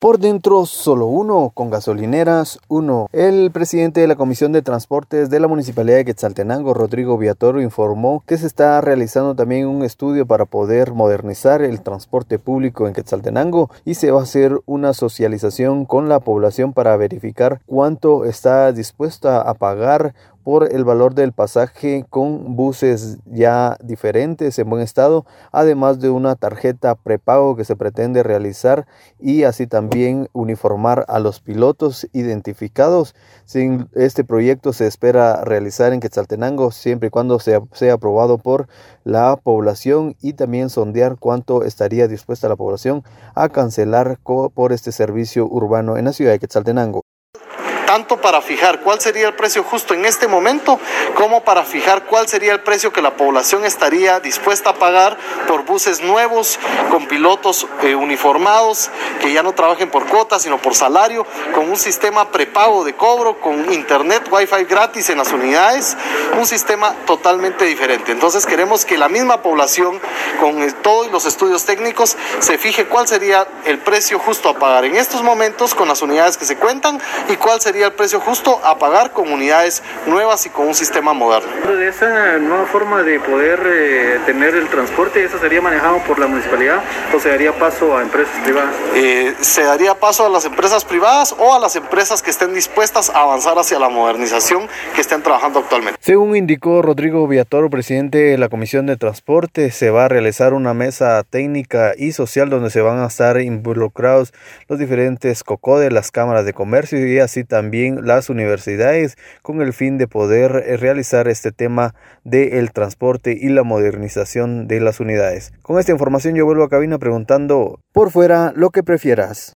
Por dentro, solo uno, con gasolineras, uno. El presidente de la Comisión de Transportes de la Municipalidad de Quetzaltenango, Rodrigo Viatoro, informó que se está realizando también un estudio para poder modernizar el transporte público en Quetzaltenango y se va a hacer una socialización con la población para verificar cuánto está dispuesta a pagar por el valor del pasaje con buses ya diferentes en buen estado, además de una tarjeta prepago que se pretende realizar y así también uniformar a los pilotos identificados. Sin este proyecto se espera realizar en Quetzaltenango siempre y cuando sea, sea aprobado por la población y también sondear cuánto estaría dispuesta la población a cancelar por este servicio urbano en la ciudad de Quetzaltenango tanto para fijar cuál sería el precio justo en este momento, como para fijar cuál sería el precio que la población estaría dispuesta a pagar por buses nuevos, con pilotos eh, uniformados, que ya no trabajen por cuotas, sino por salario, con un sistema prepago de cobro, con internet, wifi gratis en las unidades, un sistema totalmente diferente. Entonces queremos que la misma población, con eh, todos los estudios técnicos, se fije cuál sería el precio justo a pagar en estos momentos con las unidades que se cuentan y cuál sería el precio justo a pagar con unidades nuevas y con un sistema moderno. De esa nueva forma de poder eh, tener el transporte, ¿eso sería manejado por la municipalidad o se daría paso a empresas privadas? Eh, se daría paso a las empresas privadas o a las empresas que estén dispuestas a avanzar hacia la modernización que estén trabajando actualmente. Según indicó Rodrigo Villatoro, presidente de la Comisión de Transporte, se va a realizar una mesa técnica y social donde se van a estar involucrados los diferentes COCO de las cámaras de comercio y así también también las universidades con el fin de poder eh, realizar este tema del transporte y la modernización de las unidades. Con esta información yo vuelvo a cabina preguntando por fuera lo que prefieras.